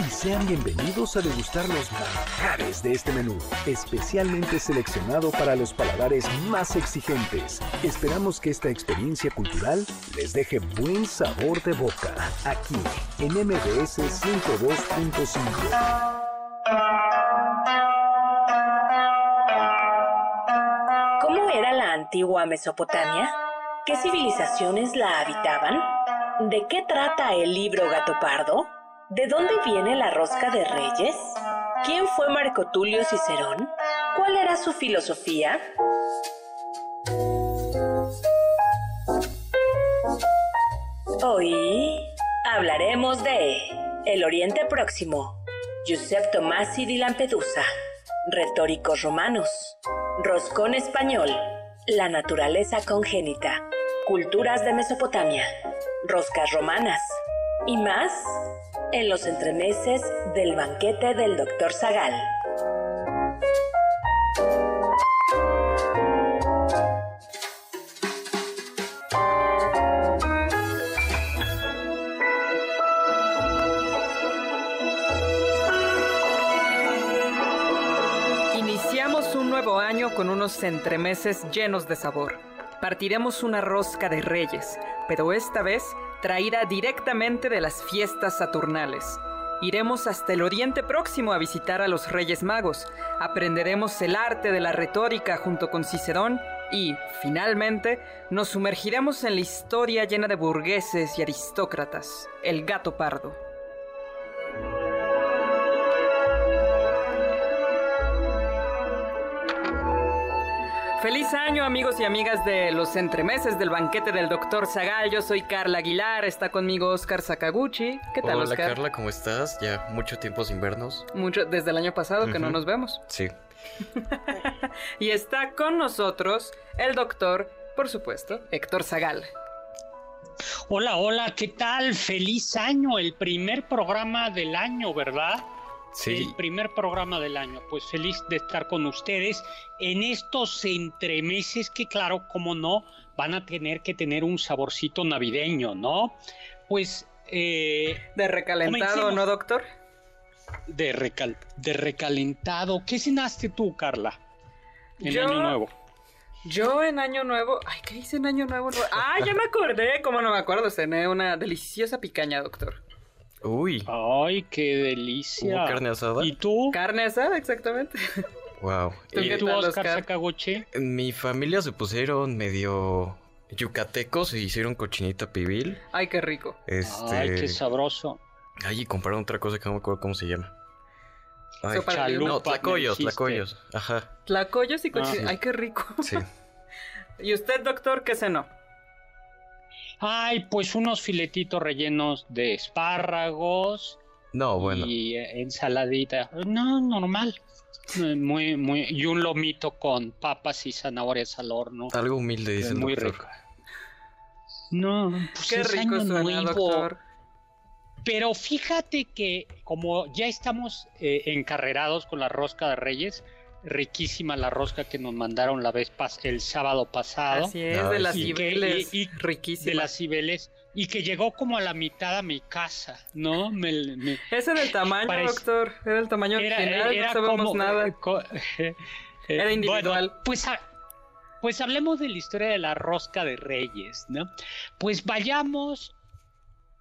Y sean bienvenidos a degustar los manjares de este menú, especialmente seleccionado para los paladares más exigentes. Esperamos que esta experiencia cultural les deje buen sabor de boca, aquí en MBS 102.5. ¿Cómo era la antigua Mesopotamia? ¿Qué civilizaciones la habitaban? ¿De qué trata el libro Gato Pardo? ¿De dónde viene la rosca de reyes? ¿Quién fue Marco Tulio Cicerón? ¿Cuál era su filosofía? Hoy hablaremos de el Oriente Próximo, Giuseppe Tomasi di Lampedusa, retóricos romanos, roscón español, la naturaleza congénita, culturas de Mesopotamia, roscas romanas y más en los entremeses del banquete del Dr. Zagal. Iniciamos un nuevo año con unos entremeses llenos de sabor. Partiremos una rosca de reyes, pero esta vez traída directamente de las fiestas saturnales. Iremos hasta el Oriente Próximo a visitar a los Reyes Magos, aprenderemos el arte de la retórica junto con Cicerón y, finalmente, nos sumergiremos en la historia llena de burgueses y aristócratas, el gato pardo. Feliz año amigos y amigas de los entremeses del banquete del doctor Zagal. Yo soy Carla Aguilar, está conmigo Oscar Sakaguchi. ¿Qué tal Hola, Oscar? Carla, ¿cómo estás? Ya mucho tiempo sin vernos. Mucho desde el año pasado que no nos vemos. Sí. Y está con nosotros el doctor, por supuesto, Héctor Zagal. Hola, hola, ¿qué tal? Feliz año, el primer programa del año, ¿verdad? Sí. El primer programa del año. Pues feliz de estar con ustedes en estos entremeses que, claro, como no, van a tener que tener un saborcito navideño, ¿no? Pues eh, De recalentado, Comencemos. ¿no, doctor? de, recal- de recalentado. ¿Qué cenaste tú, Carla? En Yo- Año Nuevo. Yo en Año Nuevo. Ay, ¿qué hice en Año Nuevo? Ah, ya me acordé. ¿Cómo no me acuerdo? Cené una deliciosa picaña, doctor. Uy, Ay, qué delicia. ¿hubo carne asada? ¿Y tú? Carne asada, exactamente. Wow. ¿Tú ¿Y qué tú, tal, Oscar? Sakaguchi? en mi familia se pusieron medio yucatecos y hicieron cochinita pibil. Ay, qué rico. Este. Ay, qué sabroso. Ay, y compraron otra cosa que no me acuerdo cómo se llama. Ay, Sopa de no. Chalupa, tlacoyos, tlacoyos. Ajá, Tlacoyos y cochino. Ah. Ay, qué rico. sí. ¿Y usted, doctor, qué cenó? Ay, pues unos filetitos rellenos de espárragos No, bueno. y eh, ensaladita. No, normal. Eh, Muy, muy, y un lomito con papas y zanahorias al horno. Algo humilde, dice muy doctor. rico. No, pues Qué es rico año suena, nuevo. doctor. Pero fíjate que como ya estamos eh, encarrerados con la rosca de Reyes, riquísima la rosca que nos mandaron la vez pas el sábado pasado. Así es, de las cibeles. y- y- Riquísima. de las Cibeles y que llegó como a la mitad a mi casa, ¿no? Me, me- Ese era el tamaño, Parece- doctor. Era el tamaño era, original, era no sabemos como nada. co- eh, Era individual. bueno, pues, ha- pues hablemos de la historia de la rosca de Reyes, ¿no? Pues vayamos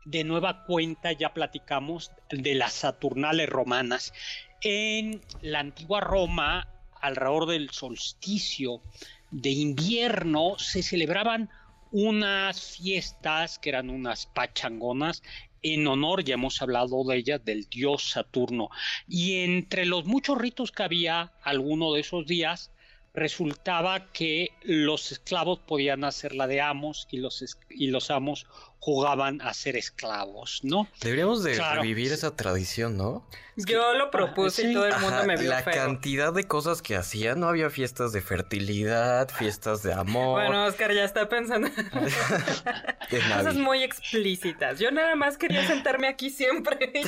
de nueva cuenta, ya platicamos de las Saturnales romanas. En la antigua Roma, alrededor del solsticio, de invierno se celebraban unas fiestas que eran unas pachangonas en honor, ya hemos hablado de ellas, del dios Saturno. Y entre los muchos ritos que había alguno de esos días, resultaba que los esclavos podían hacer la de amos y los, y los amos jugaban a ser esclavos, ¿no? Deberíamos de revivir esa tradición, ¿no? Yo lo propuse y todo el mundo me vio La cantidad de cosas que hacían, no había fiestas de fertilidad, fiestas de amor. Bueno, Oscar ya está pensando. cosas muy explícitas. Yo nada más quería sentarme aquí siempre.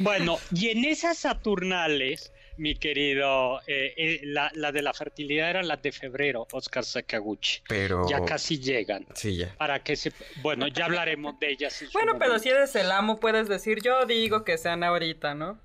bueno, y en esas Saturnales mi querido. Eh, eh, la, de la fertilidad era la de febrero, Oscar Sakaguchi. Pero. Ya casi llegan. Sí, ya. Para que se. Bueno, ya hablaremos de ellas. bueno, pero si eres el amo, puedes decir, yo digo que sean ahorita, ¿no?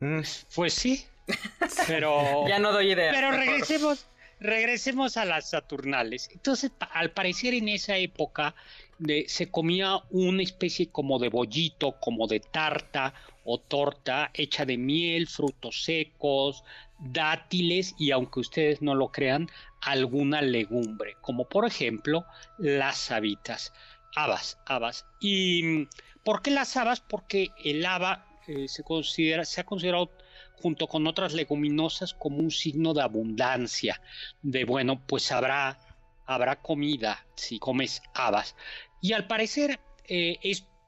Mm. Pues sí. Pero. ya no doy idea. Pero regresemos. Regresemos a las Saturnales. Entonces, al parecer en esa época de, se comía una especie como de bollito, como de tarta o torta hecha de miel, frutos secos, dátiles y aunque ustedes no lo crean, alguna legumbre, como por ejemplo las habitas, habas, habas. ¿Y por qué las habas? Porque el haba eh, se, considera, se ha considerado junto con otras leguminosas como un signo de abundancia, de bueno, pues habrá, habrá comida si comes habas. Y al parecer, eh,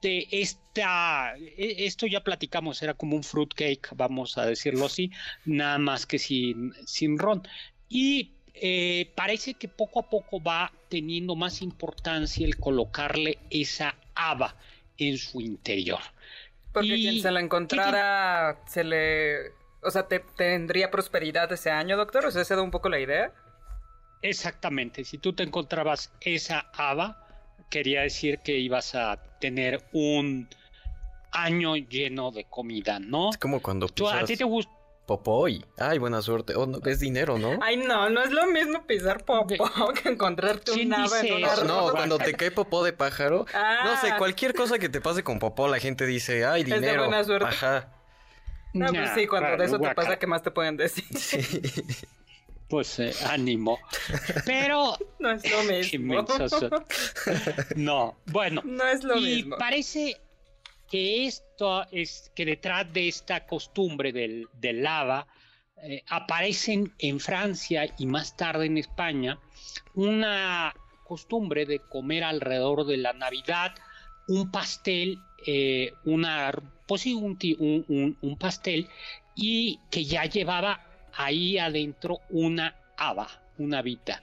este, esta, e, esto ya platicamos, era como un fruitcake, vamos a decirlo así, nada más que sin, sin ron. Y eh, parece que poco a poco va teniendo más importancia el colocarle esa haba en su interior. Porque quien se la encontrara, se le... O sea, te, ¿tendría prosperidad ese año, doctor? ¿O sea, ¿esa da un poco la idea? Exactamente. Si tú te encontrabas esa haba, quería decir que ibas a tener un año lleno de comida, ¿no? Es como cuando pisas ¿A ti te gusta? Popoy. Ay, buena suerte. Oh, no, es dinero, ¿no? Ay, no, no es lo mismo pisar popó que encontrarte un nave en una No, cuando te cae popó de pájaro. No sé, ah. cualquier cosa que te pase con popó, la gente dice, ay, dinero. Es de buena suerte. Ajá. No, pues sí, cuando de eso te pasa, ¿qué más te pueden decir? Sí pues eh, ánimo. Pero. No es lo mismo. no, bueno. No es lo y parece que esto es que detrás de esta costumbre del, lava eh, aparecen en Francia y más tarde en España una costumbre de comer alrededor de la Navidad un pastel, eh, una, pues sí, un, un, un pastel y que ya llevaba ahí adentro una haba, una habita.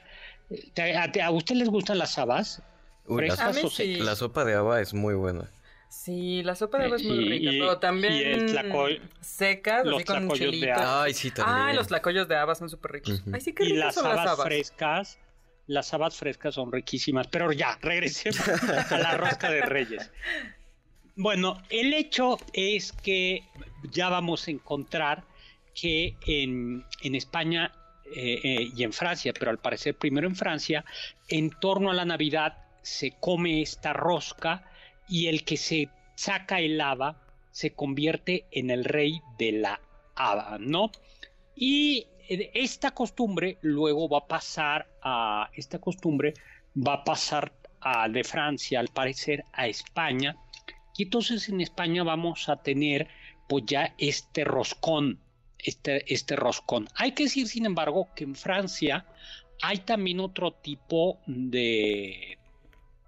¿A, usted les gustan las habas? La sopa de haba es muy buena. Sí, la sopa de haba es muy rica, pero también secas, los así con de Ay, sí, también. Ay, los tlacoyos de haba son súper ricos. Ay, sí, qué y las son habas, las habas frescas, las habas frescas son riquísimas, pero ya, regresemos a la rosca de reyes. Bueno, el hecho es que ya vamos a encontrar que en, España eh, eh, y en Francia, pero al parecer primero en Francia, en torno a la Navidad se come esta rosca y el que se saca el haba se convierte en el rey de la haba, ¿no? Y eh, esta costumbre luego va a pasar a esta costumbre va a pasar de Francia al parecer a España y entonces en España vamos a tener pues ya este roscón este, este roscón. Hay que decir, sin embargo, que en Francia hay también otro tipo de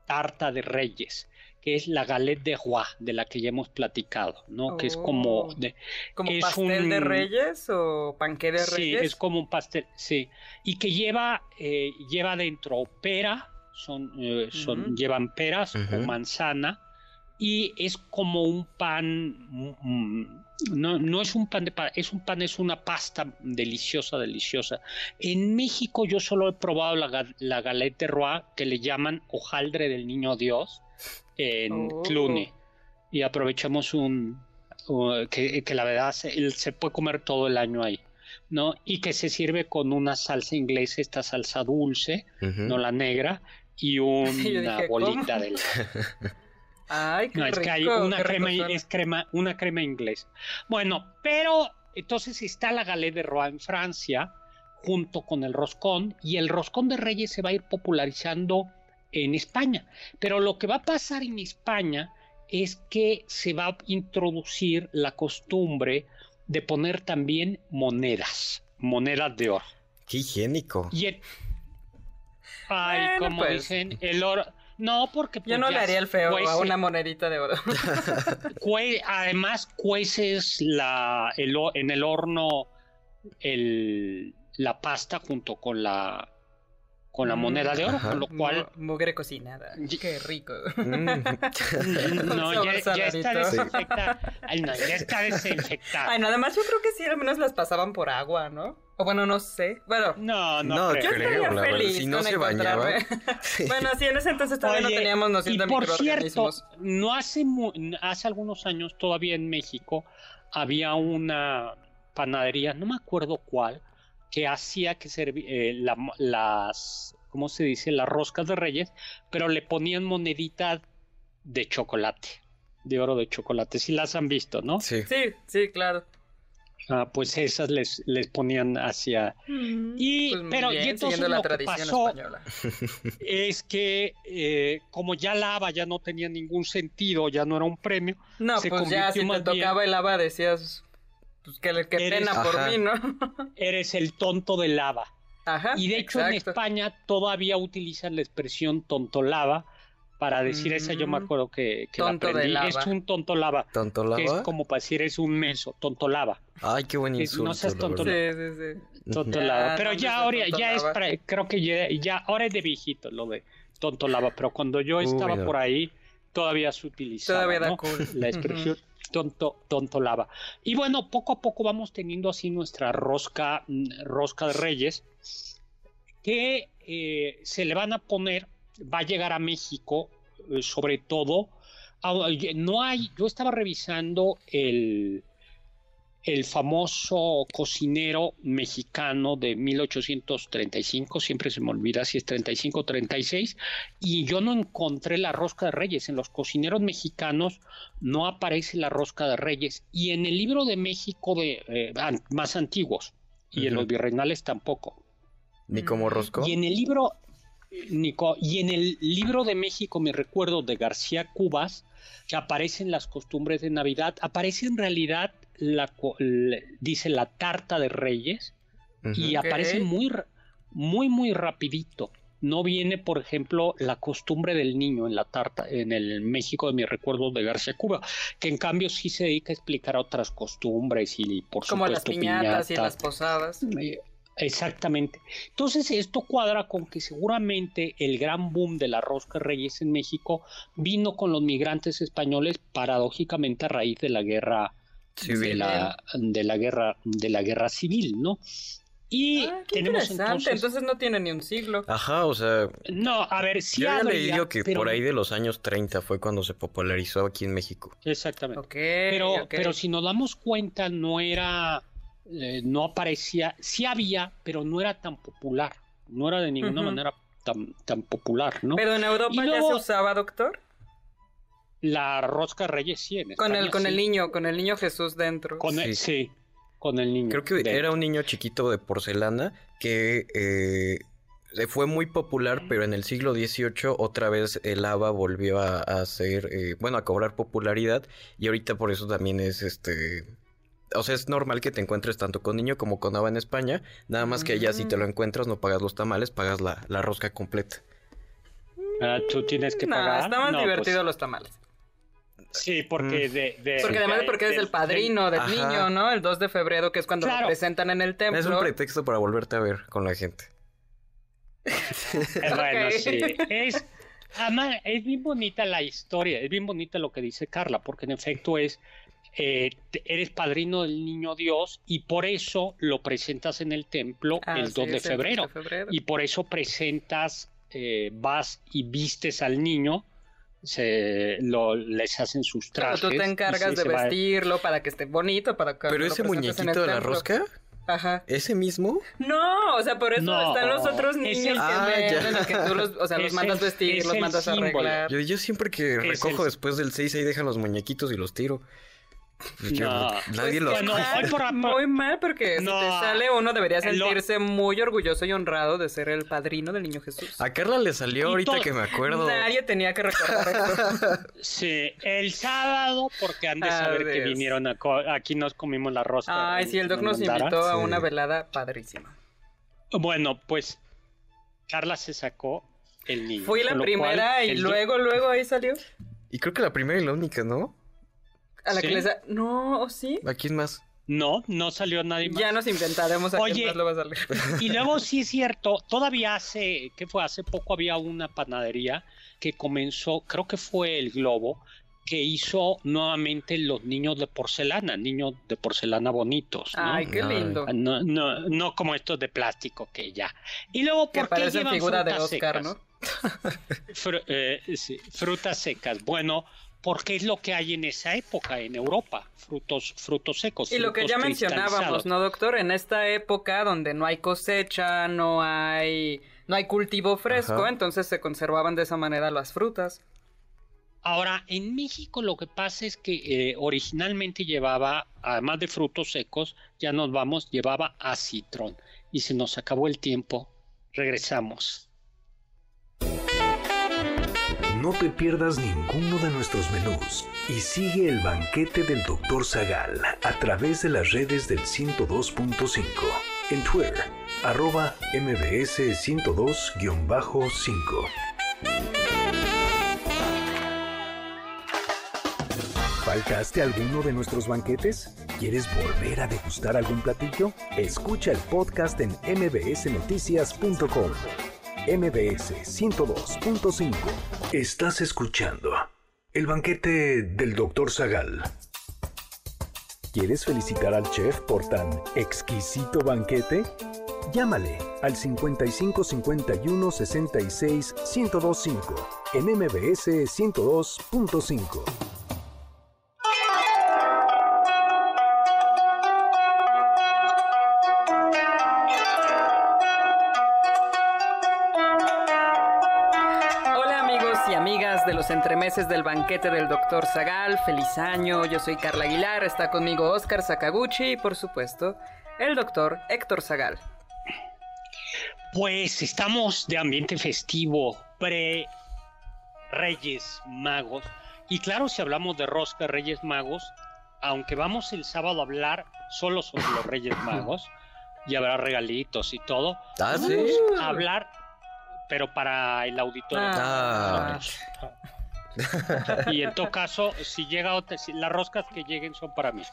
tarta de reyes, que es la galette de roi, de la que ya hemos platicado, ¿no? Que es como... Oh. De, ¿Como pastel de reyes o panque de reyes? Sí, es como un pastel, sí. Y que lleva, eh, lleva dentro pera, son, eh, son, llevan peras o manzana, y es como un pan... No, no es un pan de pan, es un pan, es una pasta deliciosa, deliciosa. En México yo solo he probado la, la galette de roi que le llaman hojaldre del niño Dios en oh. Clune. Y aprovechamos un, que, la verdad se, se, puede comer todo el año ahí. ¿no? Y que se sirve con una salsa inglesa, esta salsa dulce, no la negra, y una bolita de Ay, no, es que hay una crema, es crema, una crema inglesa. Bueno, pero entonces está la galette de Roi en Francia, junto con el roscón y el roscón de reyes se va a ir popularizando en España. Pero lo que va a pasar en España es que se va a introducir la costumbre de poner también monedas, monedas de oro. Qué higiénico. Ay, como pues. dicen, el oro. No, porque. Yo pues, no le haría el feo a una monedita de oro. además, cueces la, en el horno el, la pasta junto con la con la moneda de oro, con lo cual... Mugre cocinada. Qué rico. Mm. no, ya, está desinfectada. Ay, no, ya está desinfectada. Ay, nada más yo creo que sí, al menos las pasaban por agua, ¿no? O bueno, no sé. Bueno, no, no, no creo. yo estaría feliz si no se bañaba. bueno, sí, en ese entonces todavía no teníamos noción de por cierto, no hace, hace algunos años todavía en México había una panadería, no me acuerdo cuál, que hacía que servía eh, las, ¿cómo se dice? Las roscas de reyes, pero le ponían moneditas de chocolate, de oro de chocolate. Si las han visto, ¿no? Sí, sí, sí claro. Ah, pues esas les, les ponían hacia y pues pero y entonces lo tradición que pasó española. es que eh, como ya la haba ya no tenía ningún sentido ya no era un premio no pues ya si te tocaba el haba decías pues que, que pena por mí, ¿no? eres el tonto de lava. Ajá, y de hecho en España todavía utilizan la expresión tonto lava para decir esa yo me mm, acuerdo que, que la aprendí. Es un tonto lava. ¿Tonto lava? Que es como para decir es un meso, tonto lava. Ay, qué buen insulto. No seas tonto Sí, sí, sí. Tonto lava. Pero ya ahora ya es para, creo que ya, ya, ahora es de viejito lo de tonto lava, pero cuando yo estaba por ahí todavía se utilizaba todavía da ¿no? cool. la expresión tonto, tonto lava. Y bueno, poco a poco vamos teniendo así nuestra rosca, mm, rosca de reyes, que eh, se le van a poner, va a llegar a México, eh, sobre todo, no hay, yo estaba revisando el, el famoso cocinero mexicano de 1835, siempre se me olvida si es 35 o 36, y yo no encontré la rosca de reyes. En los cocineros mexicanos no aparece la rosca de reyes, y en el libro de México de eh, más antiguos, y en los virreinales tampoco. ¿Ni como rosco? Y en el libro, Nico, y en el libro de México, me recuerdo de García Cubas, que aparecen las costumbres de Navidad, aparece en realidad la, dice la tarta de reyes y aparece muy, muy, muy rapidito. No viene, por ejemplo, la costumbre del niño en la tarta, en el México de mis recuerdos de García Cuba, que en cambio sí se dedica a explicar otras costumbres y por Como supuesto las piñatas y las posadas. Eh, exactamente. Entonces esto cuadra con que seguramente el gran boom de la rosca reyes en México vino con los migrantes españoles paradójicamente a raíz de la guerra de la, de la guerra de la guerra civil, ¿no? Y ah, tenemos entonces... entonces no tiene ni un siglo. Ajá, o sea, no, a ver, si yo había leído que por ahí de los años 30 fue cuando se popularizó aquí en México. Exactamente. pero pero si nos damos cuenta no era eh, no aparecía, sí había, pero no era tan popular, no era de ninguna manera tan, tan popular, ¿no? Pero en Europa ya se usaba, doctor. La rosca reyes sí, en con el con el niño, con el niño Jesús dentro. Con sí. con el niño. Creo que era un niño chiquito de porcelana que eh, fue muy popular, pero en el siglo XVIII otra vez el haba volvió a, hacer, eh, bueno, a cobrar popularidad y ahorita por eso también es este o sea, es normal que te encuentres tanto con niño como con haba en España. Nada más que allá si te lo mm. encuentras no pagas los tamales, pagas la, la rosca completa. Ah, tú tienes que pagar. Está más divertido pues los tamales. Sí, porque mm. de, Porque además porque eres el padrino del niño, ¿no? El 2 de febrero, que es cuando lo presentan en el templo. Es un pretexto para volverte a ver con la gente. bueno, sí. Es, además, es bien bonita la historia, es bien bonita lo que dice Carla, porque en efecto es, eh, eres padrino del niño Dios y por eso lo presentas en el templo ah, el, 2 de febrero, Y por eso presentas, eh, vas y vistes al niño se lo, les hacen sus trajes. Pero tú te encargas de vestirlo para que esté bonito, para que Pero ese muñequito de la rosca. Ajá. ¿Ese mismo? No, o sea, por eso están los otros niños ah, que, tú los, o sea, los mandas vestir, los mandas arreglar. Yo, yo siempre que recojo después del 6 ahí dejan los muñequitos y los tiro. No, nadie lo no, Muy mal, porque si te sale uno debería sentirse muy orgulloso y honrado de ser el padrino del niño Jesús. A Carla le salió ahorita que me acuerdo. Nadie tenía que recordar eso. Sí, el sábado, porque han de saber que vinieron aquí nos comimos la rosca. Ay, sí, el doc nos invitó a una velada padrísima. Bueno, pues Carla se sacó el niño. Fui la primera y luego, luego ahí salió. Y creo que la primera y la única, ¿no? A la que les da... No, ¿o sí? ¿A quién más? No, no salió nadie más. Ya nos inventaremos a quién más lo va a salir. Y luego sí es cierto, todavía hace, ¿qué fue? Hace poco había una panadería que comenzó, creo que fue el Globo, que hizo nuevamente los niños de porcelana, niños de porcelana bonitos. Ay, qué lindo. No, no, no como estos de plástico que ya. Y luego, ¿por qué llevan figura frutas de Oscar, secas? ¿no? Eh, frutas secas. Bueno, porque es lo que hay en esa época en Europa, frutos, frutos secos. Y lo que ya mencionábamos, ¿no, doctor? En esta época donde no hay cosecha, no hay, no hay cultivo fresco, entonces se conservaban de esa manera las frutas. Ahora, en México lo que pasa es que eh, originalmente llevaba, además de frutos secos, ya nos vamos, llevaba a citrón. Y se nos acabó el tiempo. Regresamos. No te pierdas ninguno de nuestros menús y sigue el banquete del Dr. Zagal a través de las redes del 102.5. En Twitter, arroba mbs 102-5. ¿Faltaste alguno de nuestros banquetes? ¿Quieres volver a degustar algún platillo? Escucha el podcast en mbsnoticias.com. MBS 102.5. Estás escuchando el banquete del Dr. Zagal. ¿Quieres felicitar al chef por tan exquisito banquete? Llámale al 55 51 66 1025 en MBS 102.5. entremeses del banquete del doctor Zagal. Feliz año, yo soy Carla Aguilar, está conmigo Oscar Sakaguchi y por supuesto el doctor Héctor Zagal. Pues estamos de ambiente festivo, pre Reyes Magos. Y claro, si hablamos de rosca Reyes Magos, aunque vamos el sábado a hablar solo sobre los Reyes Magos, y habrá regalitos y todo, ¿Ah, a hablar pero para el auditorio. Ah. Y en todo caso, si llega las roscas que lleguen son para mí.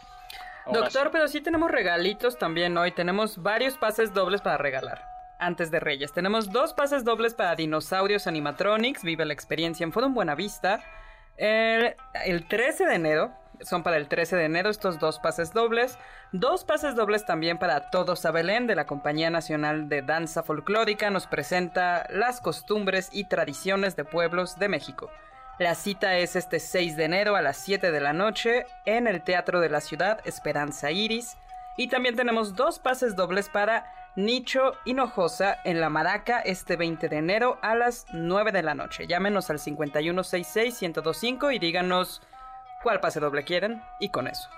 Doctor, pero sí tenemos regalitos también hoy. Tenemos varios pases dobles para regalar. Antes de Reyes. Tenemos dos pases dobles para Dinosaurios Animatronics. Vive la experiencia en Forum Buenavista. El, el 13 de enero. Son para el 13 de enero estos dos pases dobles. Dos pases dobles también para Todos a Belén de la Compañía Nacional de Danza Folclórica. Nos presenta las costumbres y tradiciones de pueblos de México. La cita es este 6 de enero a las 7 de la noche en el Teatro de la Ciudad Esperanza Iris. Y también tenemos dos pases dobles para Nicho Hinojosa en La Maraca este 20 de enero a las 9 de la noche. Llámenos al 5166-1025 y díganos cuál pase doble quieren y con eso.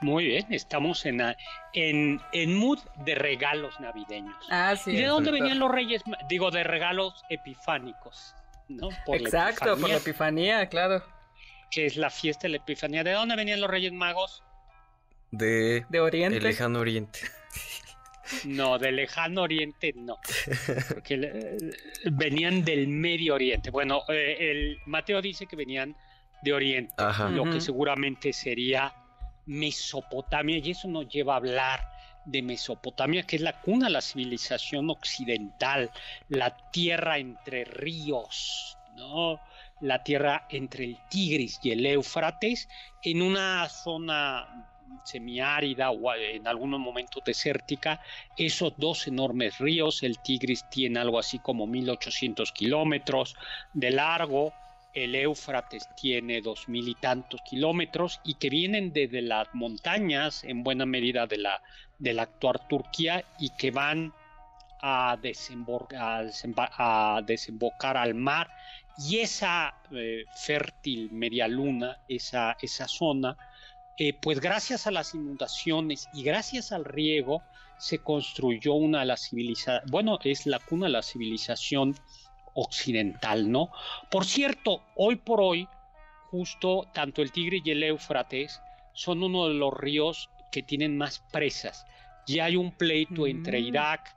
Muy bien, estamos en, en, en mood de regalos navideños. Ah, sí. ¿Y de dónde venían los reyes? Digo, de regalos epifánicos. Exacto, por la Epifanía, claro. Que es la fiesta de la Epifanía. ¿De dónde venían los Reyes Magos? De, de Oriente. El lejano Oriente. No, del lejano Oriente no. Porque eh, venían del Medio Oriente. Bueno, eh, el Mateo dice que venían de Oriente, lo que seguramente sería Mesopotamia, y eso nos lleva a hablar de Mesopotamia, que es la cuna de la civilización occidental, la tierra entre ríos, ¿no? la tierra entre el Tigris y el Éufrates, en una zona semiárida o en algunos momentos desértica, esos dos enormes ríos, el Tigris tiene algo así como 1800 kilómetros de largo, el Éufrates tiene dos mil y tantos kilómetros y que vienen desde las montañas, en buena medida de la, de la actual Turquía, y que van a, a, desembocar al mar. Y esa eh, fértil media luna, esa, esa zona, eh, pues gracias a las inundaciones y gracias al riego se construyó una de las civilizaciones, bueno, es la cuna de la civilización occidental, ¿no? Por cierto, hoy por hoy, justo tanto el Tigre y el Éufrates son uno de los ríos que tienen más presas. Ya hay un pleito entre mm. Irak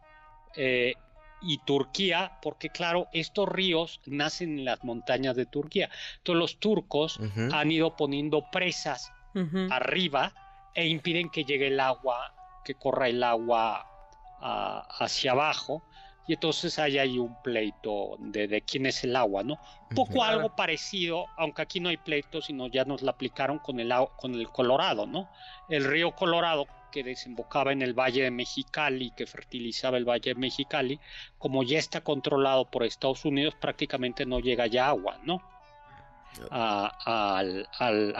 eh, y Turquía, porque claro, estos ríos nacen en las montañas de Turquía. Entonces los turcos han ido poniendo presas arriba e impiden que llegue el agua, que corra el agua ah, hacia abajo. Y entonces hay ahí un pleito de, quién es el agua, ¿no? Un poco algo parecido, aunque aquí no hay pleito, sino ya nos la aplicaron con el, con el Colorado, ¿no? El río Colorado que desembocaba en el Valle de Mexicali, que fertilizaba el Valle de Mexicali, como ya está controlado por Estados Unidos, prácticamente no llega ya agua, ¿no? A,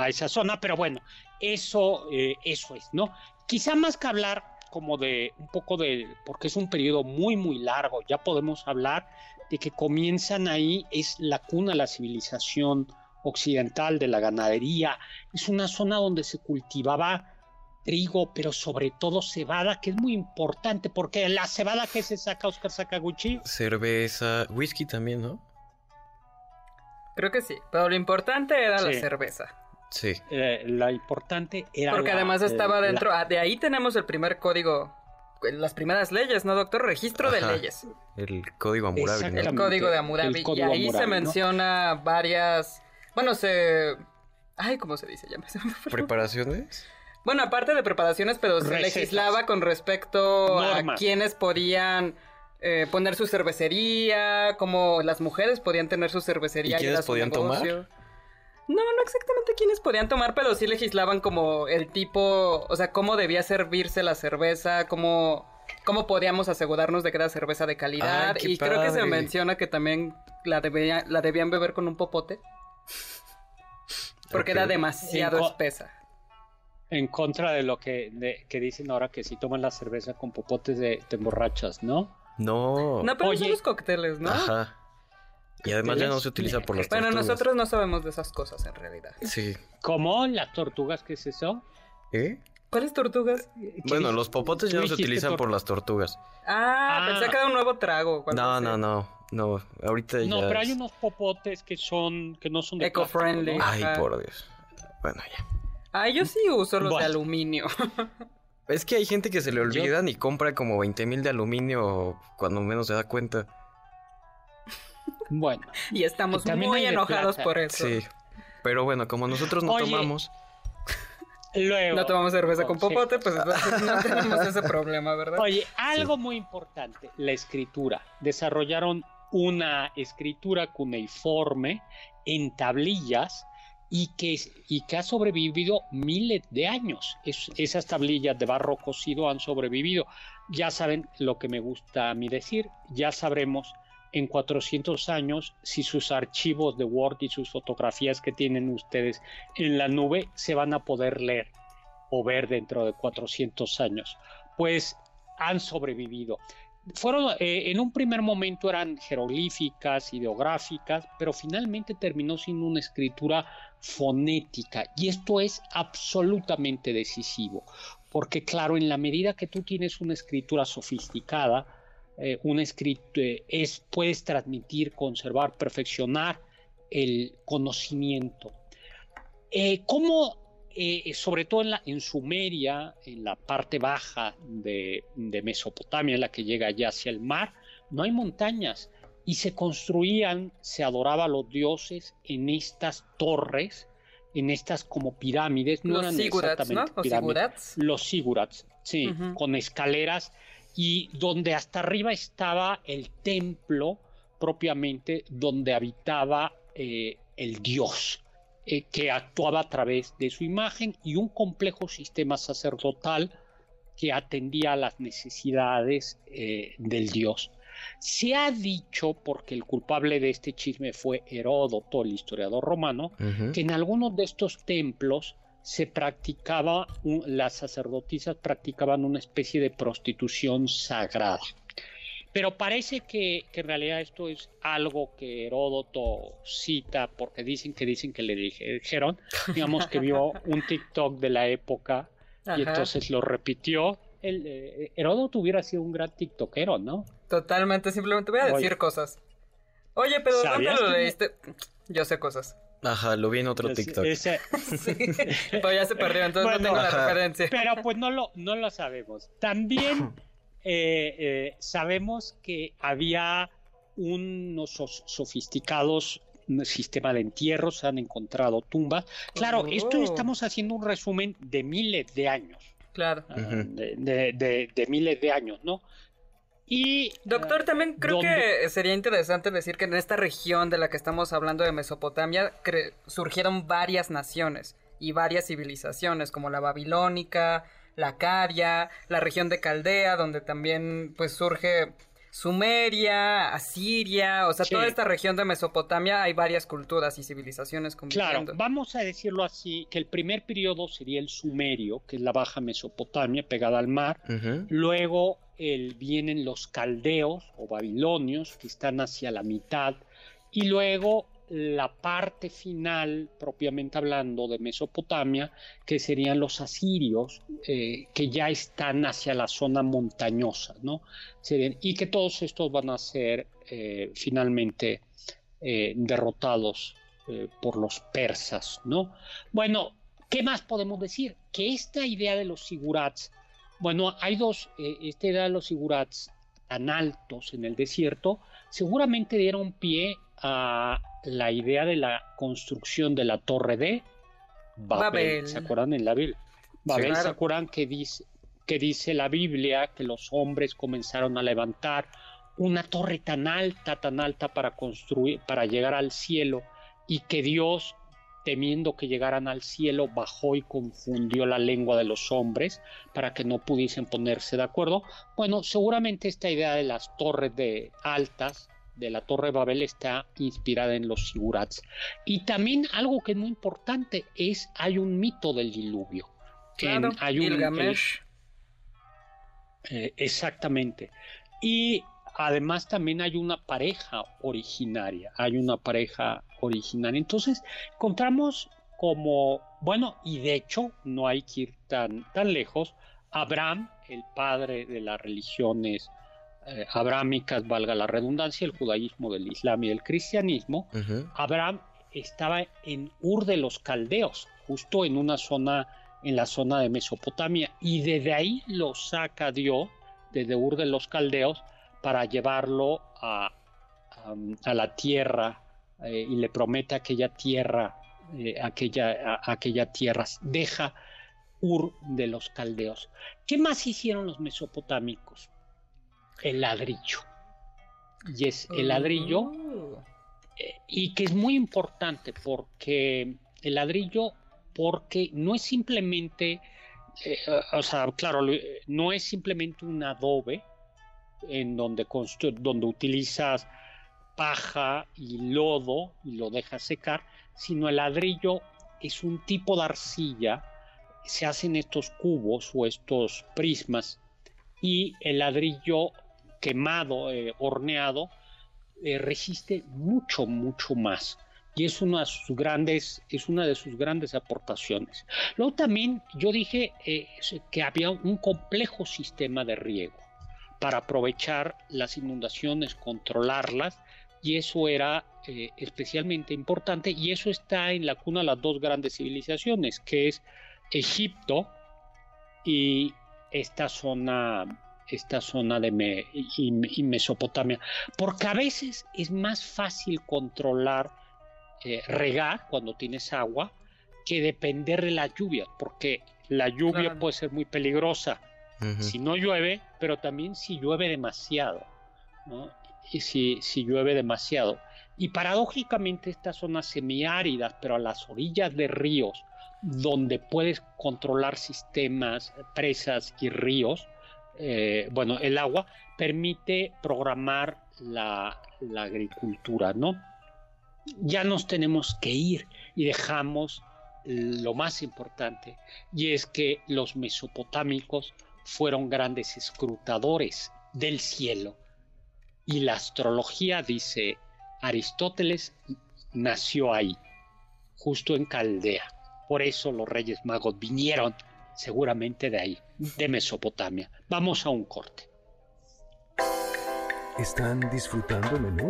esa zona, pero bueno, eso, eh, eso es, ¿no? Quizá más que hablar como de un poco de, porque es un periodo muy, muy largo, ya podemos hablar de que comienzan ahí, es la cuna de la civilización occidental, de la ganadería, es una zona donde se cultivaba trigo, pero sobre todo cebada, que es muy importante, porque la cebada que se saca Oscar Sakaguchi. Cerveza, whisky también, ¿no? Creo que sí, pero lo importante era la cerveza. Sí. Eh, la importante era. Porque además estaba dentro. Ah, de ahí tenemos el primer código. Las primeras leyes, ¿no, doctor? Registro de leyes. El código Hammurabi. El código de Hammurabi. Y ahí se menciona varias. Bueno, se. Ay, ¿cómo se dice? Ya me ¿Preparaciones? Bueno, aparte de preparaciones, pero se legislaba con respecto a quienes podían eh, poner su cervecería, como las mujeres podían tener su cervecería. ¿Y quiénes podían tomar? No, no exactamente quiénes podían tomar, pero sí legislaban como el tipo, o sea, cómo debía servirse la cerveza, cómo, cómo podíamos asegurarnos de que era cerveza de calidad. y creo que se menciona que también la, la debían beber con un popote. Porque era demasiado espesa en contra de lo que, que dicen ahora que si toman la cerveza con popotes de, te emborrachas, ¿no? No. No, pero son los cócteles, ¿no? Ajá. Y además ya no se utiliza por las tortugas. Bueno, nosotros no sabemos de esas cosas en realidad. Sí. ¿Cómo? ¿Las tortugas qué es eso? ¿Eh? ¿Cuáles tortugas? Bueno, los popotes ya no se utilizan por las tortugas. Ah, pensé que era un nuevo trago. No, no, no, no. Ahorita ya. No, pero hay unos popotes que son, que no son de eco-friendly. Ay, por Dios. Bueno, ya. Ah, yo sí uso los de aluminio. Es que hay gente que se le olvidan y compra como 20 mil de aluminio cuando menos se da cuenta. Bueno. Y estamos muy enojados por eso. Sí. Pero bueno, como nosotros no tomamos. Luego, no tomamos cerveza con popote, pues entonces no tenemos ese problema, ¿verdad? Oye, algo muy importante, la escritura. Desarrollaron una escritura cuneiforme en tablillas y que, y que ha sobrevivido miles de años. esas tablillas de barro cocido han sobrevivido. Ya saben lo que me gusta a mí decir, ya sabremos en 400 años si sus archivos de Word y sus fotografías que tienen ustedes en la nube se van a poder leer o ver dentro de 400 años. Pues han sobrevivido fueron, eh, en un primer momento eran jeroglíficas, ideográficas, pero finalmente terminó siendo una escritura fonética y esto es absolutamente decisivo, porque claro, en la medida que tú tienes una escritura sofisticada, eh, un escrito eh, es, puedes transmitir, conservar, perfeccionar el conocimiento. ¿Cómo eh, sobre todo en, la, en Sumeria, en la parte baja de, Mesopotamia, en la que llega ya hacia el mar, no hay montañas y se construían, se adoraba a los dioses en estas torres, en estas como pirámides, no los eran exactamente ¿no? pirámides, los sigurats, sí, con escaleras y donde hasta arriba estaba el templo propiamente donde habitaba eh, el dios. Eh, que actuaba a través de su imagen y un complejo sistema sacerdotal que atendía a las necesidades eh, del dios. Se ha dicho, porque el culpable de este chisme fue Heródoto, el historiador romano, que en algunos de estos templos se practicaba, las sacerdotisas practicaban una especie de prostitución sagrada. pero parece que, que, en realidad esto es algo que Heródoto cita porque dicen que dicen que le dijeron, digamos que vio un TikTok de la época y entonces lo repitió. El, eh, Heródoto hubiera sido un gran TikTokero, ¿no? Totalmente, simplemente voy a decir cosas. Oye, pero ¿dónde lo leíste? Yo sé cosas. Ajá, lo vi en otro TikTok. sí. Pero ya se perdió, entonces no tengo la referencia. Pero pues no lo, no lo sabemos. También eh, eh, sabemos que había unos sofisticados sistema de entierros, se han encontrado tumbas. Claro, esto oh. estamos haciendo un resumen de miles de años. Claro. Ah, de, miles de años, ¿no? Y, Doctor, también creo que sería interesante decir que en esta región de la que estamos hablando de Mesopotamia surgieron varias naciones y varias civilizaciones, como la babilónica, la Caria, la región de Caldea, donde también pues surge Sumeria, Asiria, o sea, toda esta región de Mesopotamia hay varias culturas y civilizaciones conviviendo. Claro, vamos a decirlo así, que el primer periodo sería el sumerio, que es la baja Mesopotamia pegada al mar. Luego el, vienen los caldeos o babilonios, que están hacia la mitad. Y luego la parte final, propiamente hablando, de Mesopotamia, que serían los asirios, eh, que ya están hacia la zona montañosa, ¿no? y que todos estos van a ser eh, finalmente eh, derrotados por los persas, ¿no? Bueno, ¿qué más podemos decir? Que esta idea de los sigurats, bueno, hay dos, esta idea de los sigurats tan altos en el desierto, seguramente dieron pie a la idea de la construcción de la torre de Babel. ¿Se acuerdan en la Biblia? Babel, ¿se acuerdan que dice, que dice la Biblia que los hombres comenzaron a levantar una torre tan alta, tan alta para construir, para llegar al cielo y que Dios temiendo que llegaran al cielo, bajó y confundió la lengua de los hombres para que no pudiesen ponerse de acuerdo. Bueno, seguramente esta idea de las torres de altas de la Torre de Babel está inspirada en los sigurats. Y también algo que es muy importante es hay un mito del diluvio. Claro, hay un, eh, exactamente. Y además también hay una pareja originaria, hay una pareja originaria. Entonces encontramos como, bueno, y de hecho no hay que ir tan, tan lejos, Abraham, el padre de las religiones eh, abrámicas, valga la redundancia, el judaísmo, del islam y el cristianismo, Abraham estaba en Ur de los Caldeos, justo en una zona, en la zona de Mesopotamia, y desde ahí lo saca Dios, desde Ur de los Caldeos, para llevarlo a, a, la tierra eh, y le promete aquella tierra, eh, aquella, aquella tierra, deja Ur de los Caldeos. ¿Qué más hicieron los mesopotámicos? el ladrillo. Y es el ladrillo, eh, y que es muy importante porque el ladrillo, porque no es simplemente, o sea, claro, no es simplemente un adobe en donde, donde utilizas paja y lodo y lo dejas secar, sino el ladrillo es un tipo de arcilla, se hacen estos cubos o estos prismas y el ladrillo quemado, eh, horneado, eh, resiste mucho, mucho más. Y es una de sus grandes, es una de sus grandes aportaciones. Luego también yo dije eh, que había un complejo sistema de riego para aprovechar las inundaciones, controlarlas, y eso era especialmente importante, y eso está en la cuna de las dos grandes civilizaciones, que es Egipto y esta zona esta zona de y, Mesopotamia, porque a veces es más fácil controlar eh, regar cuando tienes agua que depender de la lluvia, porque la lluvia puede ser muy peligrosa. Si no llueve, pero también si llueve demasiado, y si, si llueve demasiado. Y paradójicamente estas zonas semiáridas, pero a las orillas de ríos, donde puedes controlar sistemas, presas y ríos, eh, bueno, el agua permite programar la, agricultura, ¿no? Ya nos tenemos que ir y dejamos lo más importante, y es que los mesopotámicos fueron grandes escrutadores del cielo. Y la astrología dice, Aristóteles nació ahí, justo en Caldea. Por eso los Reyes Magos vinieron seguramente de ahí, de Mesopotamia. Vamos a un corte. ¿Están disfrutando menú?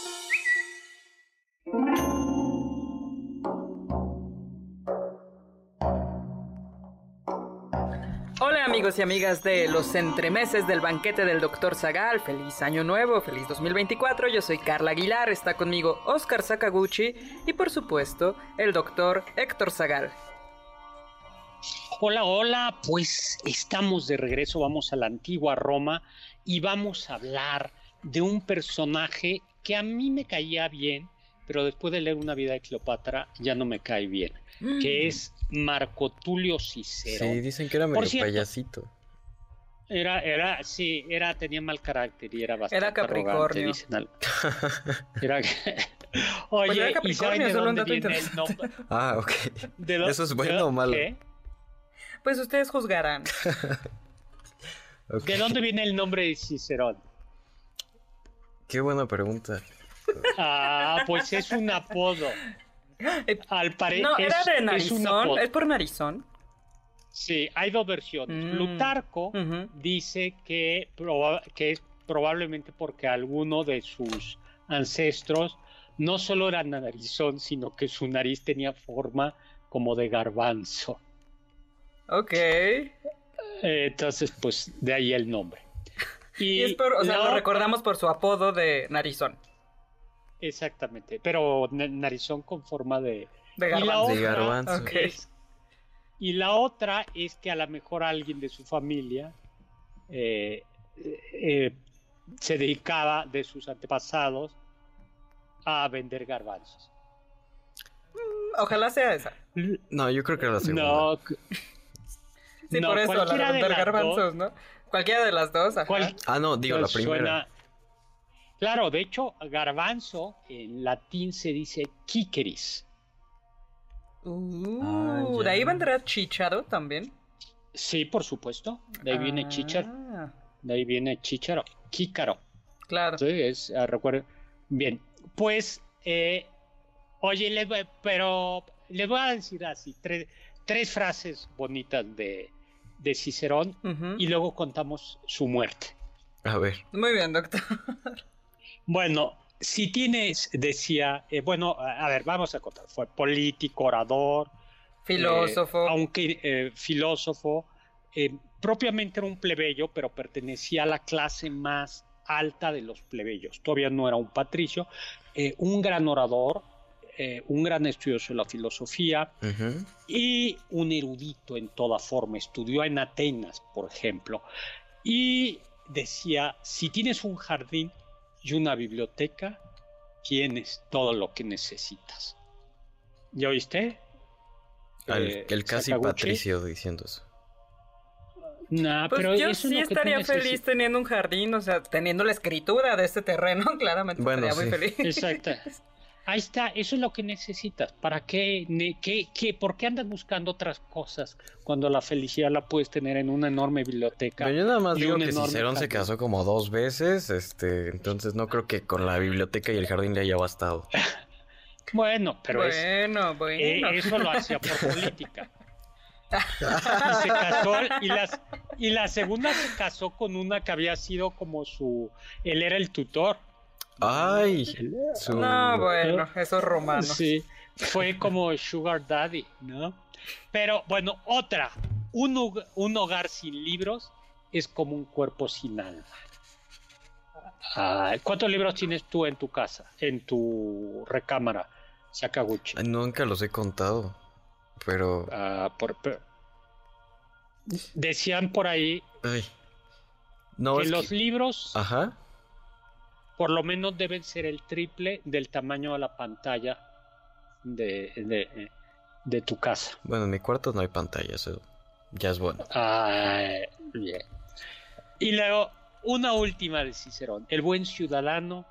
Amigos y amigas de los entremeses del banquete del Dr. Zagal. Feliz año nuevo, feliz 2024. Yo soy Carla Aguilar, está conmigo Oscar Sakaguchi y por supuesto el Dr. Héctor Zagal. Hola, hola, pues estamos de regreso, vamos a la antigua Roma y vamos a hablar de un personaje que a mí me caía bien, pero después de leer una vida de Cleopatra ya no me cae bien, que es Marco Tulio Cicero. Sí, dicen que era medio cierto, payasito. Era, era, sí, era, tenía mal carácter y era bastante Era Capricornio. arrogante, dicen al- Era Oye, Pues era ¿y Capricornio, de solo un dónde dato viene el interesante. nombre? Ah, ok. ¿Eso es bueno o malo? ¿Qué? Pues ustedes juzgarán. ¿De dónde viene el nombre de Cicerón? Qué buena pregunta. Ah, pues es un apodo. Al parecer No, era de narizón. ¿Es por narizón? Sí, hay dos versiones. Mm. Plutarco dice que, es probablemente porque alguno de sus ancestros no solo era narizón, sino que su nariz tenía forma como de garbanzo. Ok. Eh, entonces, pues de ahí el nombre. Y es por, o sea, la lo recordamos por su apodo de narizón. Exactamente, pero na- narizón con forma de... De Y la garbanzo. Otra es- y la otra es que a lo mejor alguien de su familia eh, eh, se dedicaba de sus antepasados a vender garbanzos. Ojalá sea esa. No, yo creo que era la segunda. No, Sí, No, por eso, la de cualquiera de vender las garbanzos, ¿no? Cualquiera de las dos, ajá. ¿cuál- Ah, no, digo, la pues primera. suena- Claro, de hecho, garbanzo en latín se dice quiqueris. Uh, Ah, de ahí vendrá chicharo también. Sí, por supuesto. De ahí viene. Ah, De ahí viene chícharo. Kícaro. Claro. Sí, es, ah, recuerdo. Bien, pues, eh, oye, les voy- pero les voy a decir así, tres, tres frases bonitas de, de Cicerón y luego contamos su muerte. A ver. Muy bien, doctor. Bueno, si tienes, decía, eh, bueno, a, ver, vamos a contar, fue político, orador, Filósofo. eh, aunque eh, filósofo, eh, propiamente era un plebeyo, pero pertenecía a la clase más alta de los plebeyos. Todavía no era un patricio, eh, un gran orador, eh, un gran estudioso de la filosofía y un erudito en toda forma. Estudió en Atenas, por ejemplo, y decía, si tienes un jardín y una biblioteca, tienes todo lo que necesitas. ¿Ya oíste? Al- Eh, el casi Sakaguchi. patricio diciendo eso. Nah, Pues pero yo es sí estaría feliz teniendo un jardín, o sea, teniendo la escritura de este terreno, claramente Bueno, estaría muy feliz. Exacto. Ahí está, eso es lo que necesitas. ¿Para qué, ne- qué, qué- ¿Por qué andas buscando otras cosas cuando la felicidad la puedes tener en una enorme biblioteca? Pero yo nada más digo que Cicerón se casó como dos veces, este, entonces no creo que con la biblioteca y el jardín le haya bastado. Bueno, pero es- bueno, eh, bueno. eso lo hacía por política. y se casó y las y la segunda se casó con una que había sido como su él era el tutor Ay, su... No, bueno, esos romanos. sí fue como sugar daddy no pero bueno otra un, hog- un hogar sin libros es como un cuerpo sin alma Ah, ¿Cuántos libros tienes tú en tu casa, en tu recámara, Sakaguchi? Ay, Nunca los he contado, pero... Ah, por- Decían por ahí Ay. No, que es los que- libros Ajá. Por lo menos deben ser el triple del tamaño de la pantalla de, de, de tu casa. Bueno, en mi cuarto no hay pantalla, eso ya es bueno. Bien. Y luego, una última de Cicerón. El buen ciudadano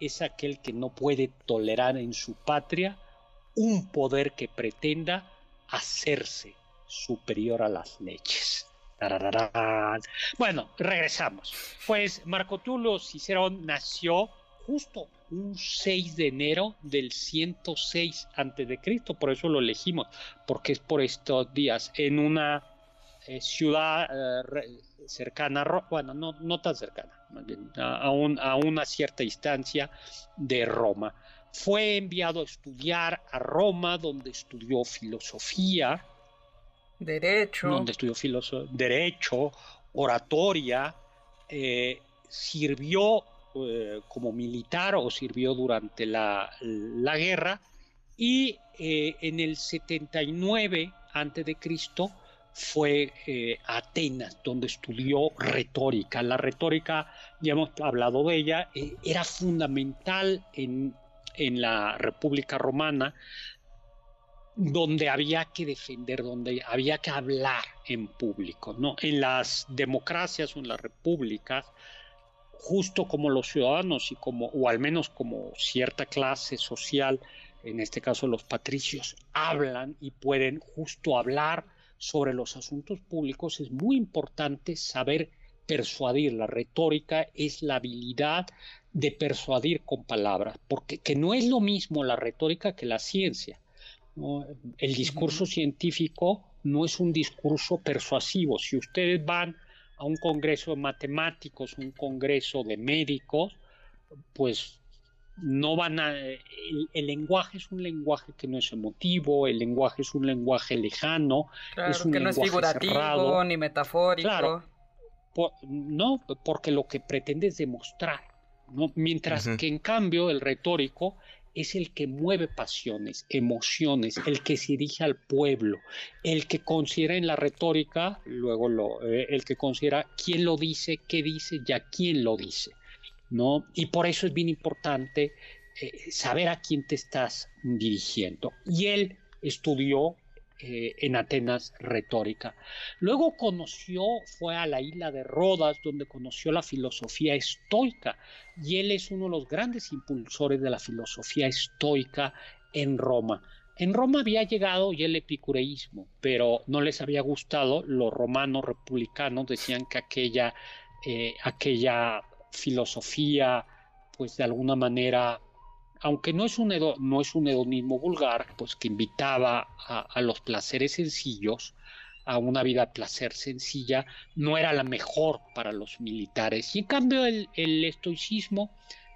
es aquel que no puede tolerar en su patria un poder que pretenda hacerse superior a las leyes. Bueno, regresamos. Pues Marco Tulio Cicerón nació justo un 6 de enero del 106 antes de Cristo, por eso lo elegimos, porque es por estos días en una eh, ciudad eh, cercana, bueno, no, no tan cercana, a, a una cierta distancia de Roma. Fue enviado a estudiar a Roma, donde estudió filosofía. Derecho. Donde estudió derecho, oratoria, eh, sirvió eh, como militar o sirvió durante la, guerra y eh, en el 79 a.C. fue eh, Atenas, donde estudió retórica. La retórica, ya hemos hablado de ella, era fundamental en, en la República Romana, donde había que defender, donde había que hablar en público, ¿no? En las democracias o en las repúblicas, justo como los ciudadanos y como, o al menos como cierta clase social, en este caso los patricios, hablan y pueden justo hablar sobre los asuntos públicos, es muy importante saber persuadir. La retórica es la habilidad de persuadir con palabras, porque que no es lo mismo la retórica que la ciencia. El discurso científico no es un discurso persuasivo. Si ustedes van a un congreso de matemáticos, un congreso de médicos, pues no van a... El, lenguaje es un lenguaje que no es emotivo, el lenguaje es un lenguaje lejano, es un que no es figurativo ni metafórico. Claro, no, porque lo que pretende es demostrar, ¿no? mientras que en cambio el retórico es el que mueve pasiones, emociones, el que se dirige al pueblo, el que considera en la retórica, luego lo, eh, el que considera quién lo dice, qué dice y a quién lo dice, ¿no? Y por eso es bien importante eh, saber a quién te estás dirigiendo. Y él estudió eh, en Atenas retórica. Luego conoció, fue a la isla de Rodas, donde conoció la filosofía estoica, y él es uno de los grandes impulsores de la filosofía estoica en Roma. En Roma había llegado ya el epicureísmo, pero no les había gustado. Los romanos republicanos decían que aquella, eh, aquella filosofía, pues de alguna manera aunque no es un, hedonismo vulgar, pues que invitaba a, los placeres sencillos, a una vida placer sencilla, no era la mejor para los militares. Y en cambio el, el estoicismo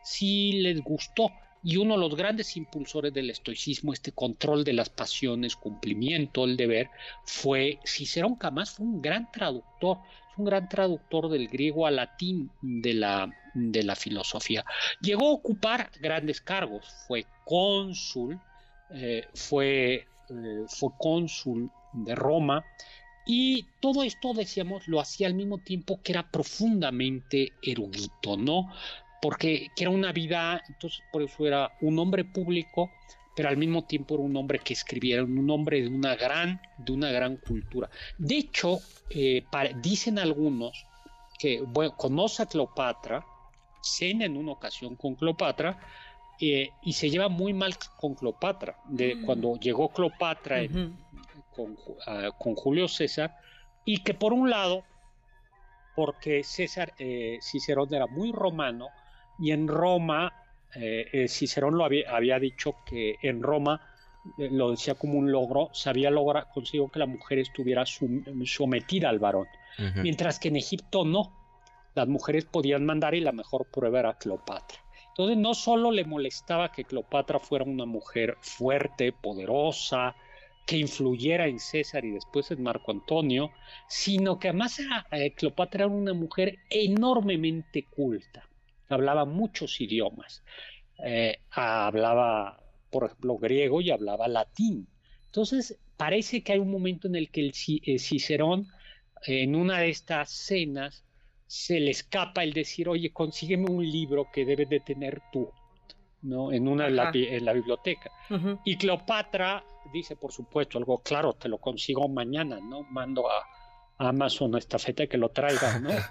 sí les gustó. Y uno de los grandes impulsores del estoicismo, este control de las pasiones, cumplimiento, el deber, fue Cicerón, que además fue un gran traductor, un gran traductor del griego al latín de la, de la filosofía. Llegó a ocupar grandes cargos, fue cónsul, eh, fue, eh, fue cónsul de Roma, y todo esto, decíamos, lo hacía al mismo tiempo que era profundamente erudito, ¿no? Porque era una vida, entonces por eso era un hombre público, pero al mismo tiempo era un hombre que escribiera, un hombre de una gran, de una gran cultura. De hecho, eh, dicen algunos que bueno, conoce a Cleopatra, cena en una ocasión con Cleopatra eh, y se lleva muy mal con Cleopatra. De, mm. Cuando llegó Cleopatra ah, con, Julio César, y que por un lado, porque César eh, Cicerón era muy romano, y en Roma eh, eh, Cicerón lo había, dicho que en Roma, eh, lo decía como un logro, se había logrado, consigo que la mujer estuviera sometida al varón, mientras que en Egipto no, las mujeres podían mandar y la mejor prueba era Cleopatra. Entonces no solo le molestaba que Cleopatra fuera una mujer fuerte, poderosa, que influyera en César y después en Marco Antonio, sino que además Cleopatra era una mujer enormemente culta hablaba muchos idiomas. Eh, hablaba, por ejemplo, griego y hablaba latín. Entonces, parece que hay un momento en el que el eh, Cicerón, en una de estas cenas, se le escapa el decir, oye, consígueme un libro que debes de tener tú, ¿no? En una en la, biblioteca. Y Cleopatra dice, por supuesto, algo claro, te lo consigo mañana, ¿no? Mando a, Amazon esta feta que lo traiga, ¿no?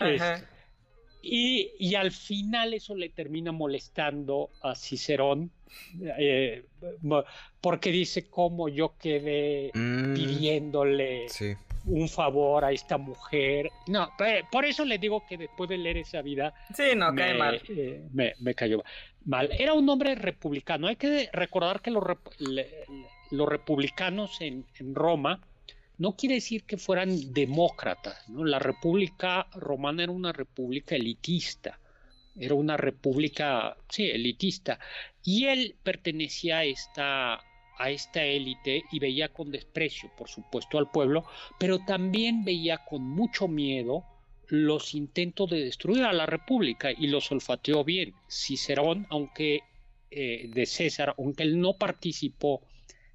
y, al final eso le termina molestando a Cicerón, eh, porque dice cómo yo quedé mm. pidiéndole un favor a esta mujer. No, por eso le digo que después de leer esa vida... Sí, no, cae mal. Eh, me, cayó mal. Era un hombre republicano. Hay que recordar que los, los republicanos en, en Roma no quiere decir que fueran demócratas, ¿no? La República Romana era una república elitista, era una república, sí, elitista, y él pertenecía a esta, a esta élite y veía con desprecio, por supuesto, al pueblo, pero también veía con mucho miedo los intentos de destruir a la república y los olfateó bien. Cicerón, aunque eh, de César, aunque él no participó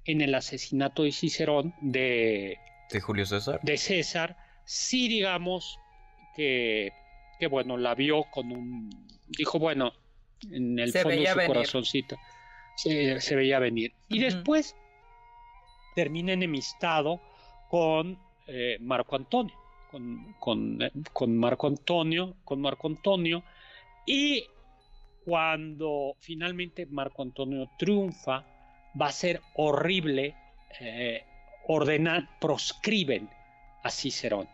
en el asesinato de Cicerón, de de Julio César. De César, sí digamos que, que bueno, la vio con un... Dijo, bueno, en el fondo de su corazoncito se, veía venir. Y después termina enemistado con eh, Marco Antonio, con, con, con, Marco Antonio, con Marco Antonio, y cuando finalmente Marco Antonio triunfa, va a ser horrible eh, ordenan, proscriben a Cicerón,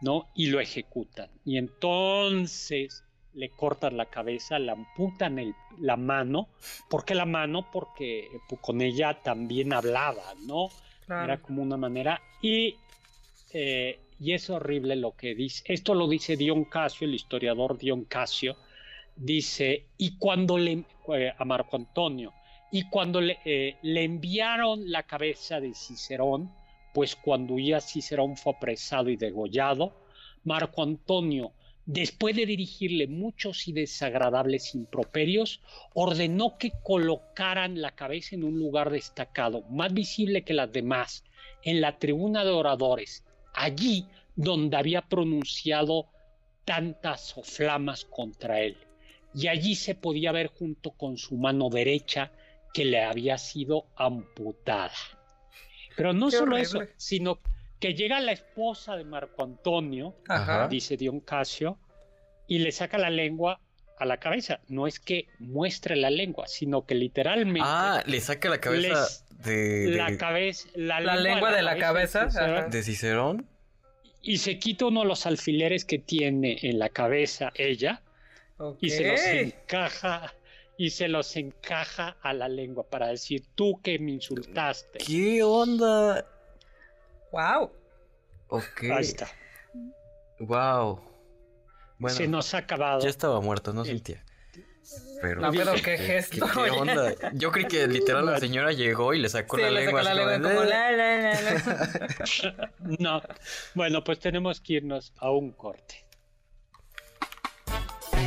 ¿no? Y lo ejecutan. Y entonces le cortan la cabeza, le amputan el, la mano. ¿Por qué la mano? Porque pues, con ella también hablaba, ¿no? Era como una manera. Y, eh, y es horrible lo que dice. Esto lo dice Dion Casio, el historiador Dion Casio. Dice, y cuando le, eh, a Marco Antonio, y cuando eh, le, enviaron la cabeza de Cicerón, pues cuando ya Cicerón fue apresado y degollado, Marco Antonio, después de dirigirle muchos y desagradables improperios, ordenó que colocaran la cabeza en un lugar destacado, más visible que las demás, en la tribuna de oradores, allí donde había pronunciado tantas soflamas contra él. Y allí se podía ver junto con su mano derecha que le había sido amputada. Pero no solo eso, sino que llega la esposa de Marco Antonio, dice Dion Casio, y le saca la lengua a la cabeza. No es que muestre la lengua, sino que literalmente. Ah, le saca la cabeza de, La cabeza. La, lengua, de la, cabeza. De Cicerón. Y se quita uno de los alfileres que tiene en la cabeza ella. Y se los encaja y se los encaja a la lengua para decir tú que me insultaste. ¿Qué onda? Wow. Ok. Ahí está. Wow. Bueno, se nos ha acabado. Ya estaba muerto, no sentía. Pero, no, pero qué gesto. ¿qué, onda? Yo creí que literal la señora llegó y le sacó la lengua. la lengua como la, la, la, no. Bueno, pues tenemos que irnos a un corte.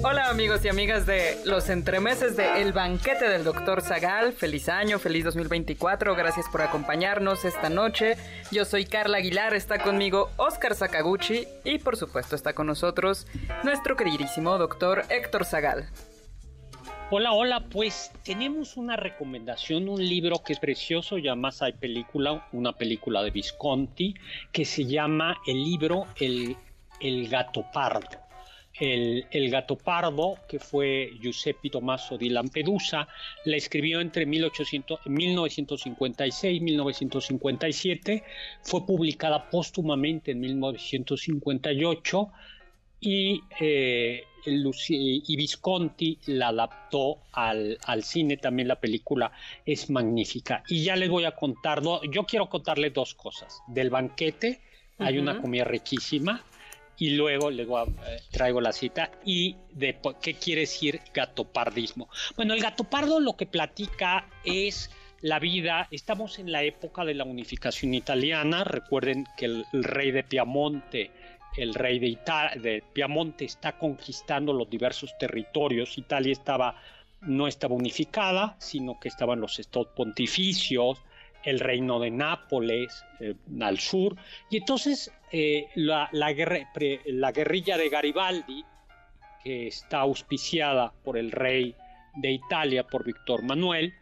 Hola amigos y amigas de los entremeses de El Banquete del Doctor Zagal. Feliz año, feliz 2024. Gracias por acompañarnos esta noche. Yo soy Carla Aguilar, está conmigo Oscar Sakaguchi y por supuesto está con nosotros nuestro queridísimo doctor Héctor Zagal. Hola, hola, pues tenemos una recomendación, un libro que es precioso, ya más hay película, una película de Visconti, que se llama el libro El, el Gato Pardo. El, gato pardo, que fue Giuseppe Tommaso di Lampedusa, la escribió entre 1956 y 1957, fue publicada póstumamente en 1958 y, eh, y Visconti la adaptó al, cine, también la película es magnífica. Y ya les voy a contar, yo quiero contarles dos cosas. Del banquete, hay una comida riquísima, y luego les eh, traigo la cita y de qué quiere decir gatopardismo. Bueno, el gatopardo lo que platica es la vida, estamos en la época de la unificación italiana, recuerden que el, rey de Piamonte, el rey de, de Piamonte está conquistando los diversos territorios, Italia estaba, no estaba unificada, sino que estaban los estados pontificios, el reino de Nápoles eh, al sur, y entonces eh, la, la, la guerrilla de Garibaldi, que está auspiciada por el rey de Italia, por Víctor Manuel,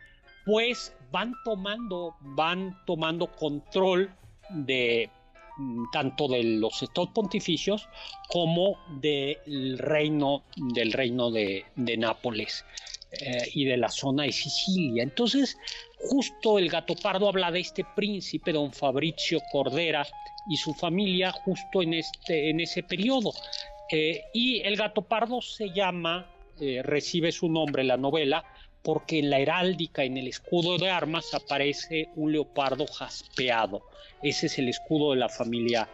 pues van tomando, van tomando control de mm, tanto de los estados pontificios como del reino, del reino de, Nápoles eh, y de la zona de Sicilia. Entonces, justo el gato pardo habla de este príncipe, don Fabrizio Cordera, y su familia justo en, este, en ese periodo. Eh, y el gato pardo se llama, eh, recibe su nombre la novela, porque en la heráldica, en el escudo de armas, aparece un leopardo jaspeado. Ese es el escudo de la familia,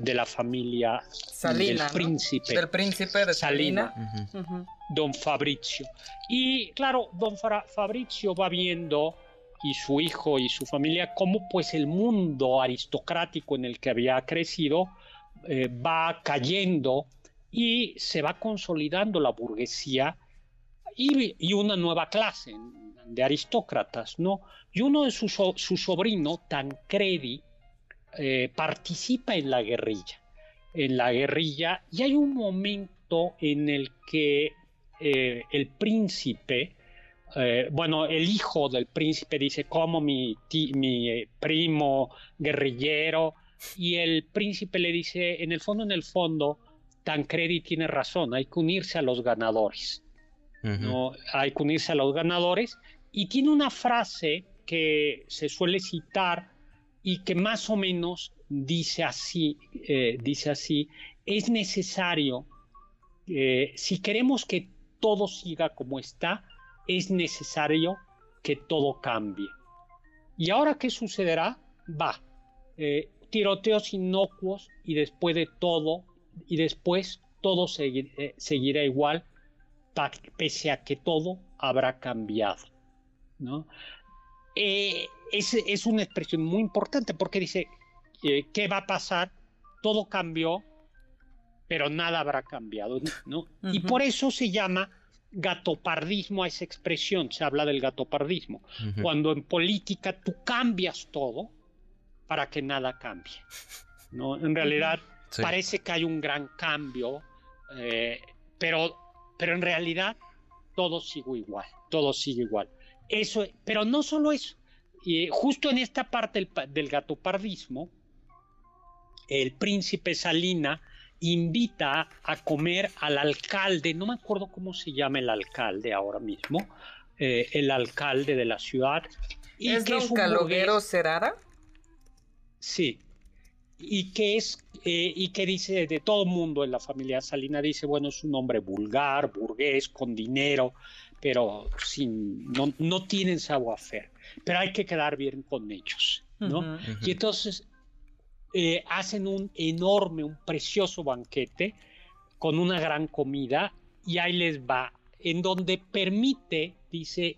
de la familia Salina, del príncipe. Del príncipe de Salina. Don Fabrizio. Y claro, don Fabrizio va viendo y su hijo y su familia cómo pues el mundo aristocrático en el que había crecido eh, va cayendo y se va consolidando la burguesía y, una nueva clase de aristócratas, ¿no? Y uno de sus su sobrino, Tancredi, eh, participa en la guerrilla, en la guerrilla, y hay un momento en el que eh, el príncipe, eh, bueno, el hijo del príncipe dice, como mi, mi primo guerrillero, y el príncipe le dice, en el fondo, en el fondo, Tancredi tiene razón, hay que unirse a los ganadores. ¿no? Hay que unirse a los ganadores. Y tiene una frase que se suele citar y que más o menos dice así, eh, dice así, es necesario, eh, si queremos que todo siga como está, es necesario que todo cambie. ¿Y ahora qué sucederá? Va, eh, tiroteos inocuos y después de todo, y después todo seguirá igual pese a que todo habrá cambiado. ¿no? Eh, es, una expresión muy importante porque dice, eh, ¿qué va a pasar? Todo cambió, pero nada habrá cambiado. ¿no? Y por eso se llama gatopardismo a esa expresión, se habla del gatopardismo, cuando en política tú cambias todo para que nada cambie. ¿no? En realidad parece que hay un gran cambio, eh, pero pero en realidad todo sigue igual, todo sigue igual. Eso, pero no solo eso, y justo en esta parte del, gatopardismo, el príncipe Salina invita a comer al alcalde, no me acuerdo cómo se llama el alcalde ahora mismo, eh, el alcalde de la ciudad. Y ¿Es que don es Caloguero Cerara? Sí, y que es eh, y que dice de todo mundo en la familia Salina dice bueno es un hombre vulgar burgués con dinero pero sin no, no tienen savoir-faire pero hay que quedar bien con ellos no y entonces eh, hacen un enorme un precioso banquete con una gran comida y ahí les va en donde permite dice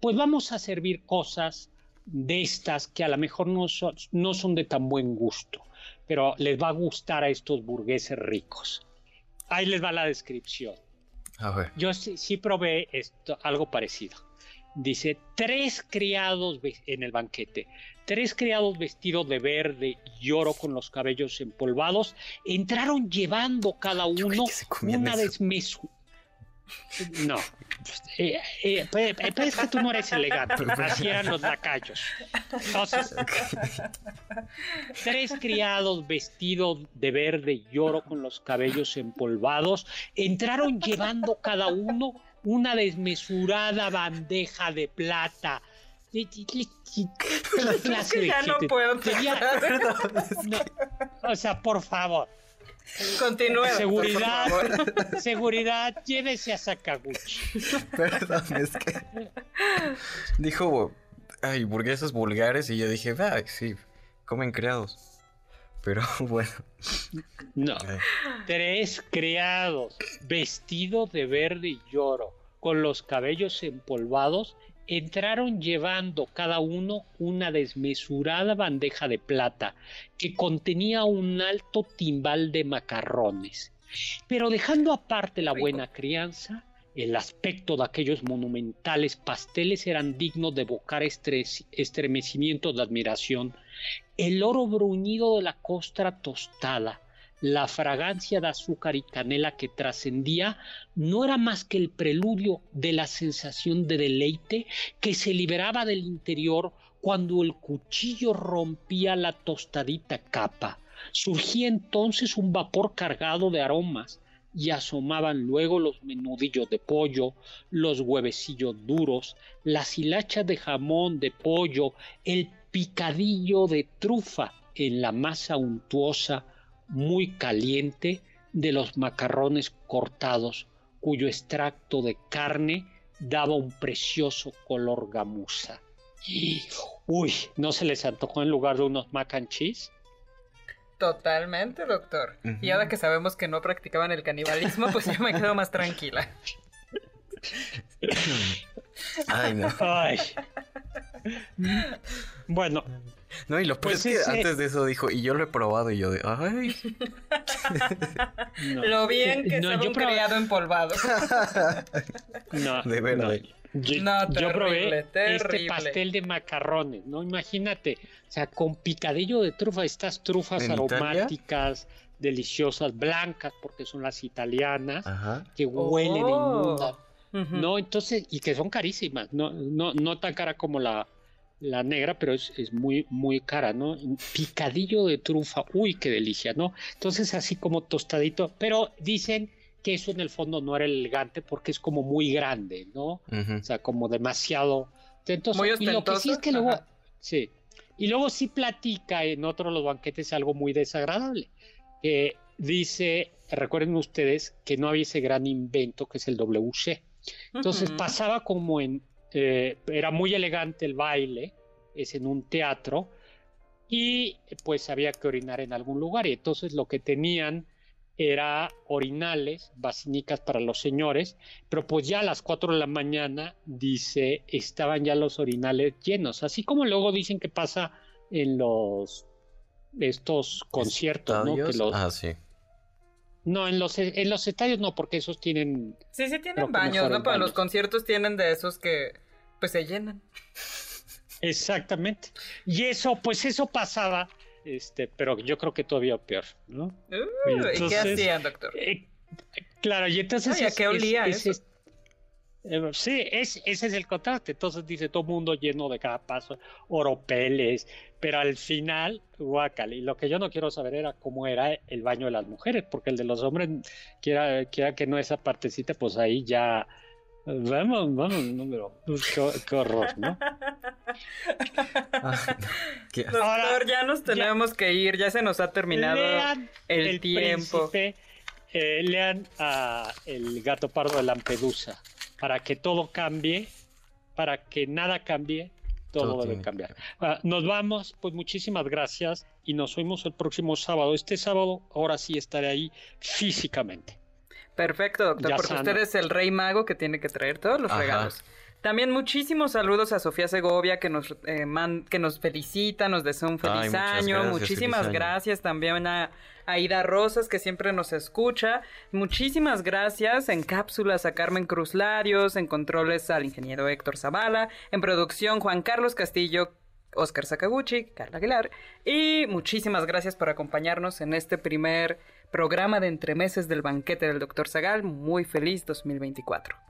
pues vamos a servir cosas de estas que a lo mejor no no son de tan buen gusto pero les va a gustar a estos burgueses ricos. Ahí les va la descripción. Yo sí, probé esto, algo parecido. Dice, tres criados en el banquete, tres criados vestidos de verde y oro con los cabellos empolvados, entraron llevando cada uno una desmesura no. Eh, eh, pero, es que tú no eres elegante. Así eran los lacayos. Entonces, tres criados vestidos de verde y oro con los cabellos empolvados entraron llevando cada uno una desmesurada bandeja de plata. ya no puedo. o sea, por favor. Continúe. Seguridad, seguridad, llévese a Sakaguchi. Perdón, es que dijo, ay, burgueses vulgares y yo dije, ay, sí, comen criados. Pero bueno. No. Tres criados vestidos de verde y lloro, con los cabellos empolvados, entraron llevando cada uno una desmesurada bandeja de plata que contenía un alto timbal de macarrones. Pero dejando aparte la buena crianza, el aspecto de aquellos monumentales pasteles eran dignos de evocar estremecimiento de admiración. El oro bruñido de la costra tostada, la fragancia de azúcar y canela que trascendía no era más que el preludio de la sensación de deleite que se liberaba del interior cuando el cuchillo rompía la tostadita capa. Surgía entonces un vapor cargado de aromas y asomaban luego los menudillos de pollo, los huevecillos duros, las hilachas de jamón de pollo, el picadillo de trufa en la masa untuosa, muy caliente de los macarrones cortados, cuyo extracto de carne daba un precioso color gamuza. Y, uy, ¿no se les antojó en lugar de unos mac and cheese? Totalmente, doctor. Y ahora que sabemos que no practicaban el canibalismo, pues yo me quedo más tranquila. Ay, no. Ay. Bueno, no, y lo pues es que antes de eso dijo, y yo lo he probado, y yo de, ay. Lo bien que no, yo criado empolvado. no, de verdad. Yo, probé este pastel de macarrones, ¿no? Imagínate, o sea, con picadillo de trufa, estas trufas aromáticas, deliciosas, blancas, porque son las italianas, que huelen oh. ¿no? Entonces, y que son carísimas, no, no, no tan cara como la, la negra, pero es, es, muy, muy cara, ¿no? Picadillo de trufa, uy, qué delicia, ¿no? Entonces así como tostadito, pero dicen que eso en el fondo no era elegante porque es como muy grande, ¿no? O sea, como demasiado... Entonces, muy y lo que sí es que luego... Sí. Y luego sí platica en otro de los banquetes algo muy desagradable. Que dice, recuerden ustedes que no había ese gran invento que es el WC. Entonces pasaba como en eh, era muy elegante el baile, es en un teatro, y pues había que orinar en algún lugar, y entonces lo que tenían era orinales, basinicas para los señores, pero pues ya a las 4 de la mañana, dice, estaban ya los orinales llenos, así como luego dicen que pasa en los estos conciertos, ¿no? Que los, ah, sí. No, en los, en los estadios no, porque esos tienen... Sí, sí tienen baños, ¿no? Pero los conciertos tienen de esos que pues se llenan. Exactamente. Y eso, pues eso pasaba, este, pero yo creo que todavía peor, ¿no? Uh, y, qué hacían, doctor? Eh, claro, y entonces... ¿a qué olía eso? Eh, sí, es, ese es el contraste. Entonces dice todo mundo lleno de cada paso, oropeles, pero al final, guacal. Y lo que yo no quiero saber era cómo era el baño de las mujeres, porque el de los hombres, quiera, quiera que no esa partecita, pues ahí ya. Vamos, vamos, número. Qué, horror, ¿no? Doctor, ya nos tenemos que ir, ya se nos ha terminado el, tiempo. Eh, lean a El gato pardo de Lampedusa para que todo cambie, para que nada cambie, todo, debe cambiar. Ah, nos vamos, pues muchísimas gracias y nos vemos el próximo sábado. Este sábado, ahora sí estaré ahí físicamente. Perfecto, doctor, porque usted es el rey mago que tiene que traer todos los regalos. También muchísimos saludos a Sofía Segovia que nos, eh, que nos felicita, nos desea un feliz año. Muchísimas gracias también a Aida Rosas, que siempre nos escucha. Muchísimas gracias en cápsulas a Carmen Cruz Larios, en controles al ingeniero Héctor Zavala, en producción Juan Carlos Castillo, Oscar Sakaguchi, Carla Aguilar. Y muchísimas gracias por acompañarnos en este primer programa de entremeses del banquete del Dr. Zagal. Muy feliz 2024.